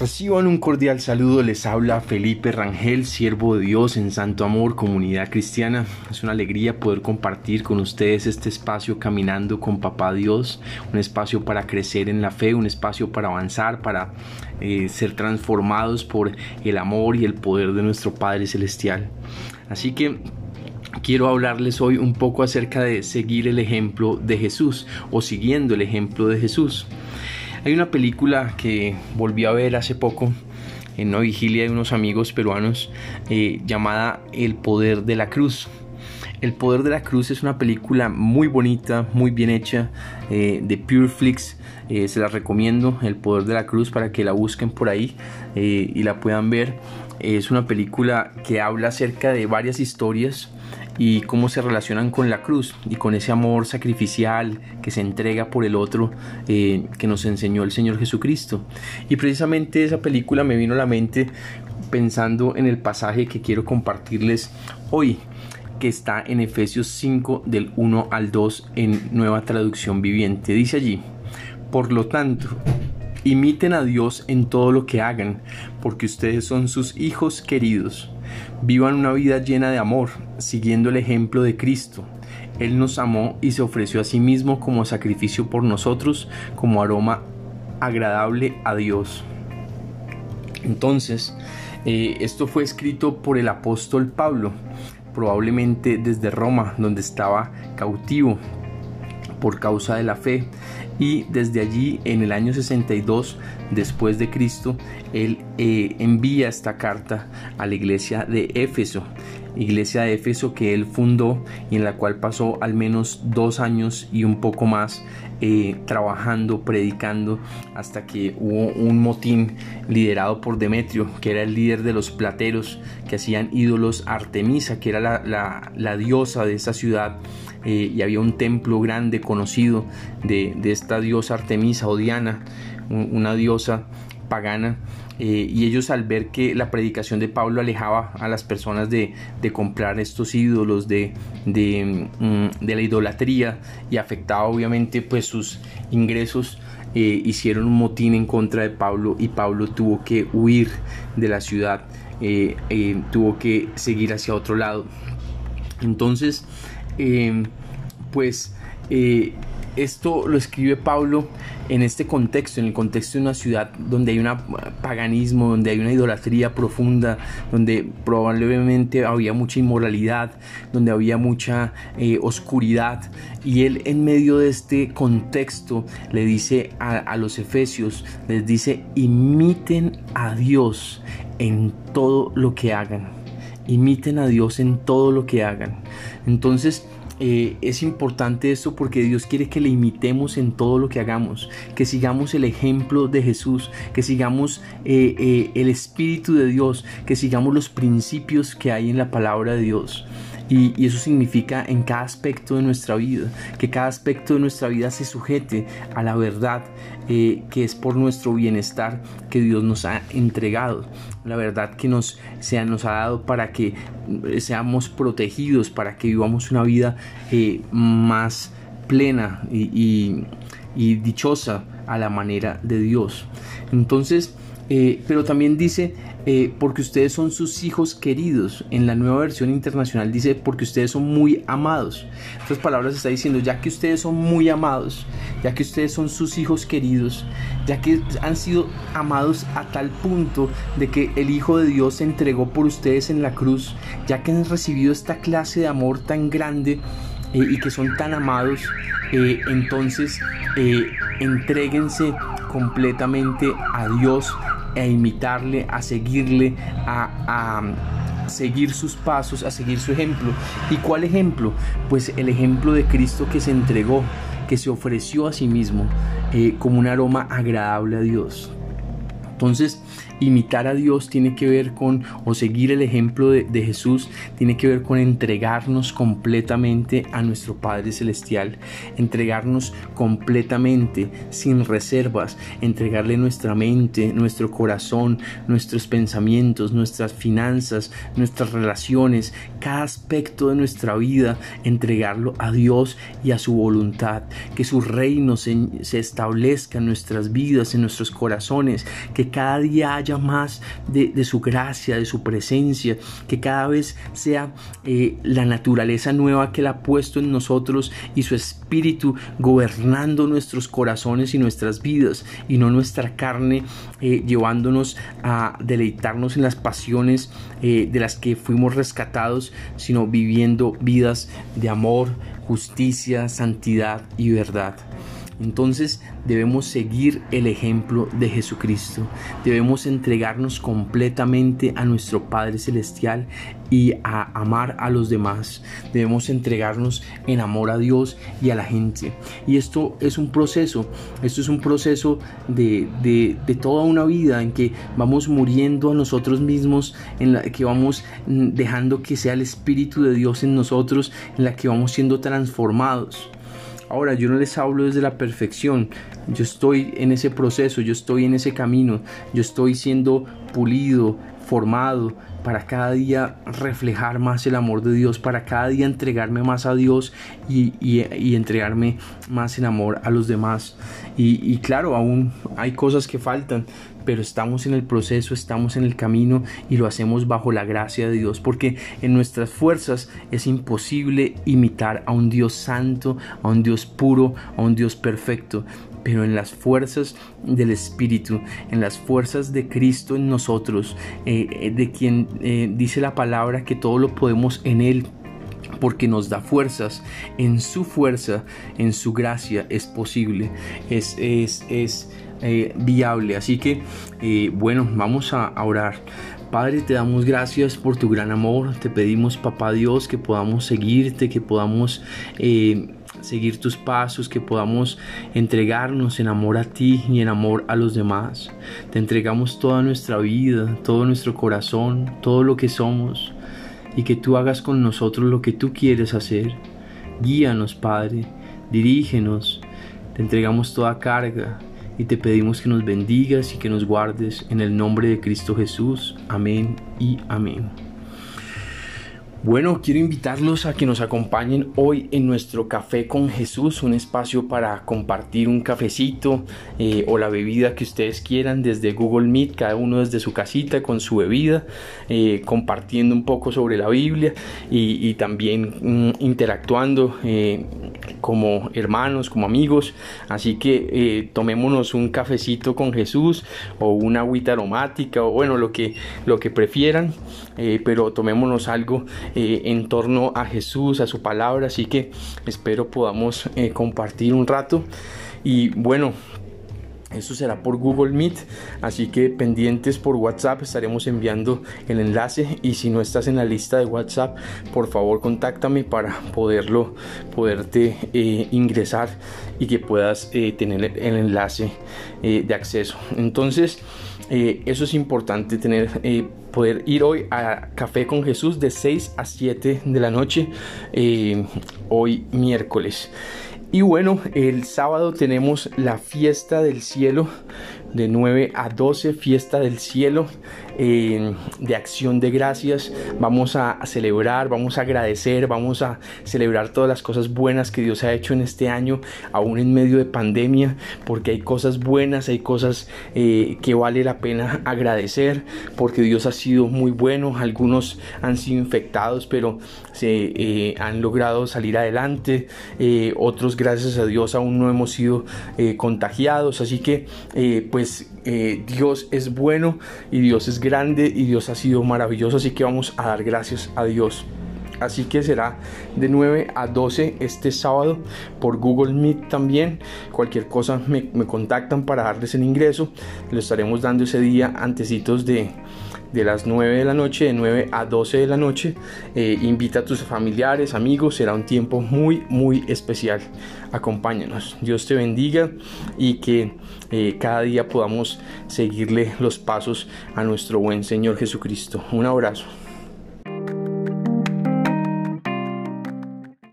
Reciban un cordial saludo, les habla Felipe Rangel, siervo de Dios en Santo Amor, comunidad cristiana. Es una alegría poder compartir con ustedes este espacio caminando con Papá Dios, un espacio para crecer en la fe, un espacio para avanzar, para eh, ser transformados por el amor y el poder de nuestro Padre Celestial. Así que quiero hablarles hoy un poco acerca de seguir el ejemplo de Jesús o siguiendo el ejemplo de Jesús. Hay una película que volví a ver hace poco en una vigilia de unos amigos peruanos eh, llamada El Poder de la Cruz. El Poder de la Cruz es una película muy bonita, muy bien hecha, eh, de Pureflix. Eh, se la recomiendo, El Poder de la Cruz, para que la busquen por ahí y la puedan ver. Es una película que habla acerca de varias historias y cómo se relacionan con la cruz y con ese amor sacrificial que se entrega por el otro eh, que nos enseñó el Señor Jesucristo. Y precisamente esa película me vino a la mente pensando en el pasaje que quiero compartirles hoy que está en Efesios 5 del 1 al 2 en nueva traducción viviente. Dice allí, por lo tanto, imiten a Dios en todo lo que hagan, porque ustedes son sus hijos queridos Vivan una vida llena de amor, siguiendo el ejemplo de Cristo. Él nos amó y se ofreció a sí mismo como sacrificio por nosotros, como aroma agradable a Dios. Entonces, eh, esto fue escrito por el apóstol Pablo, probablemente desde Roma, donde estaba cautivo por causa de la fe. Y desde allí en el año 62 después de Cristo él eh, envía esta carta a la iglesia de Éfeso iglesia de Éfeso que él fundó y en la cual pasó al menos dos años y un poco más eh, trabajando, predicando, hasta que hubo un motín liderado por Demetrio, que era el líder de los plateros que hacían ídolos Artemisa, que era la, diosa de esa ciudad. Eh, y había un templo grande conocido de, esta diosa Artemisa o Diana, una diosa pagana eh, y ellos al ver que la predicación de Pablo alejaba a las personas de, comprar estos ídolos, de, mm, de, la idolatría y afectaba obviamente pues sus ingresos, eh, hicieron un motín en contra de Pablo y Pablo tuvo que huir de la ciudad, eh, tuvo que seguir hacia otro lado. Entonces, pues esto lo escribe Pablo en este contexto, en el contexto de una ciudad donde hay un paganismo, donde hay una idolatría profunda, donde probablemente había mucha inmoralidad, donde había mucha eh, oscuridad. Y él en medio de este contexto le dice a, a los efesios, les dice, imiten a Dios en todo lo que hagan. Imiten a Dios en todo lo que hagan. Entonces, eh, es importante esto porque Dios quiere que le imitemos en todo lo que hagamos, que sigamos el ejemplo de Jesús, que sigamos eh, eh, el Espíritu de Dios, que sigamos los principios que hay en la palabra de Dios. Y, eso significa en cada aspecto de nuestra vida, que cada aspecto de nuestra vida se sujete a la verdad que es por nuestro bienestar que Dios nos ha entregado, la verdad que nos, se nos ha dado para que seamos protegidos, para que vivamos una vida eh, más plena y, dichosa a la manera de Dios. Entonces, eh, pero también dice, eh, porque ustedes son sus hijos queridos. En la nueva versión internacional dice, porque ustedes son muy amados. Estas palabras está diciendo, ya que ustedes son muy amados, ya que ustedes son sus hijos queridos, ya que han sido amados a tal punto de que el Hijo de Dios se entregó por ustedes en la cruz, ya que han recibido esta clase de amor tan grande eh, y que son tan amados, entonces entréguense completamente a Dios a imitarle, a seguirle, a, seguir sus pasos, a seguir su ejemplo. ¿Y cuál ejemplo? Pues el ejemplo de Cristo que se entregó, que se ofreció a sí mismo eh, como un aroma agradable a Dios. Entonces, imitar a Dios tiene que ver con, o seguir el ejemplo de, Jesús, tiene que ver con entregarnos completamente a nuestro Padre Celestial, entregarnos completamente, sin reservas, entregarle nuestra mente, nuestro corazón, nuestros pensamientos, nuestras finanzas, nuestras relaciones, cada aspecto de nuestra vida, entregarlo a Dios y a su voluntad, que su reino se, establezca en nuestras vidas, en nuestros corazones, que cada día haya más de, su gracia, de su presencia, que cada vez sea eh, la naturaleza nueva que Él ha puesto en nosotros y su espíritu gobernando nuestros corazones y nuestras vidas y no nuestra carne eh, llevándonos a deleitarnos en las pasiones eh, de las que fuimos rescatados, sino viviendo vidas de amor, justicia, santidad y verdad. Entonces debemos seguir el ejemplo de Jesucristo. Debemos entregarnos completamente a nuestro Padre Celestial y a amar a los demás. Debemos entregarnos en amor a Dios y a la gente. Y esto es un proceso. Esto es un proceso de, de, toda una vida en que vamos muriendo a nosotros mismos, en la que vamos mm, dejando que sea el Espíritu de Dios en nosotros, en la que vamos siendo transformados. Ahora, yo no les hablo desde la perfección, yo estoy en ese proceso, yo estoy en ese camino, yo estoy siendo pulido, formado, para cada día reflejar más el amor de Dios, para cada día entregarme más a Dios y, entregarme más en amor a los demás. Y, y, claro, aún hay cosas que faltan, pero estamos en el proceso, estamos en el camino y lo hacemos bajo la gracia de Dios, porque en nuestras fuerzas es imposible imitar a un Dios santo, a un Dios puro, a un Dios perfecto pero en las fuerzas del Espíritu, en las fuerzas de Cristo en nosotros, eh, eh, de quien eh, dice la palabra que todo lo podemos en Él porque nos da fuerzas. En su fuerza, en su gracia es posible, es, es, es viable. Así que, bueno, vamos a orar. Padre, te damos gracias por tu gran amor. Te pedimos, papá Dios, que podamos seguirte, que podamos seguir tus pasos, que podamos entregarnos en amor a ti y en amor a los demás. Te entregamos toda nuestra vida, todo nuestro corazón, todo lo que somos, y que tú hagas con nosotros lo que tú quieres hacer. Guíanos, Padre, dirígenos, te entregamos toda carga y te pedimos que nos bendigas y que nos guardes en el nombre de Cristo Jesús. Amén y amén. Bueno, quiero invitarlos a que nos acompañen hoy en nuestro Café con Jesús, un espacio para compartir un cafecito eh, o la bebida que ustedes quieran desde Google Meet, cada uno desde su casita con su bebida, eh, compartiendo un poco sobre la Biblia y, también mm, interactuando eh, como hermanos, como amigos. Así que tomémonos un cafecito con Jesús o una agüita aromática o bueno, lo que, lo que prefieran, pero tomémonos algo eh, en torno a Jesús, a su palabra, así que espero podamos eh, compartir un rato y bueno, esto será por Google Meet, así que pendientes por WhatsApp estaremos enviando el enlace y si no estás en la lista de WhatsApp, por favor contáctame para poderlo, poderte eh, ingresar y que puedas tener el enlace de acceso. Entonces, eso es importante tener poder ir hoy a Café con Jesús de 6 a 7 de la noche, eh, hoy miércoles. Y bueno, el sábado tenemos la fiesta del cielo de 9 a 12, fiesta del cielo eh, de acción de gracias. Vamos a, celebrar, vamos a agradecer, vamos a celebrar todas las cosas buenas que Dios ha hecho en este año, aún en medio de pandemia, porque hay cosas buenas, hay cosas eh, que vale la pena agradecer, porque Dios ha sido muy bueno. Algunos han sido infectados, pero se eh, han logrado salir adelante. otros, gracias a Dios, aún no hemos sido contagiados. Así que, pues, Dios es bueno y Dios es grande y Dios ha sido maravilloso, así que vamos a dar gracias a Dios. Así que será de 9 a 12 este sábado por Google Meet también. Cualquier cosa me, contactan para darles el ingreso. Lo estaremos dando ese día antecitos de, de las 9 de la noche, de 9 a 12 de la noche. Eh, invita a tus familiares, amigos, será un tiempo muy, muy especial. Acompáñanos. Dios te bendiga y que eh, cada día podamos seguirle los pasos a nuestro buen Señor Jesucristo. Un abrazo.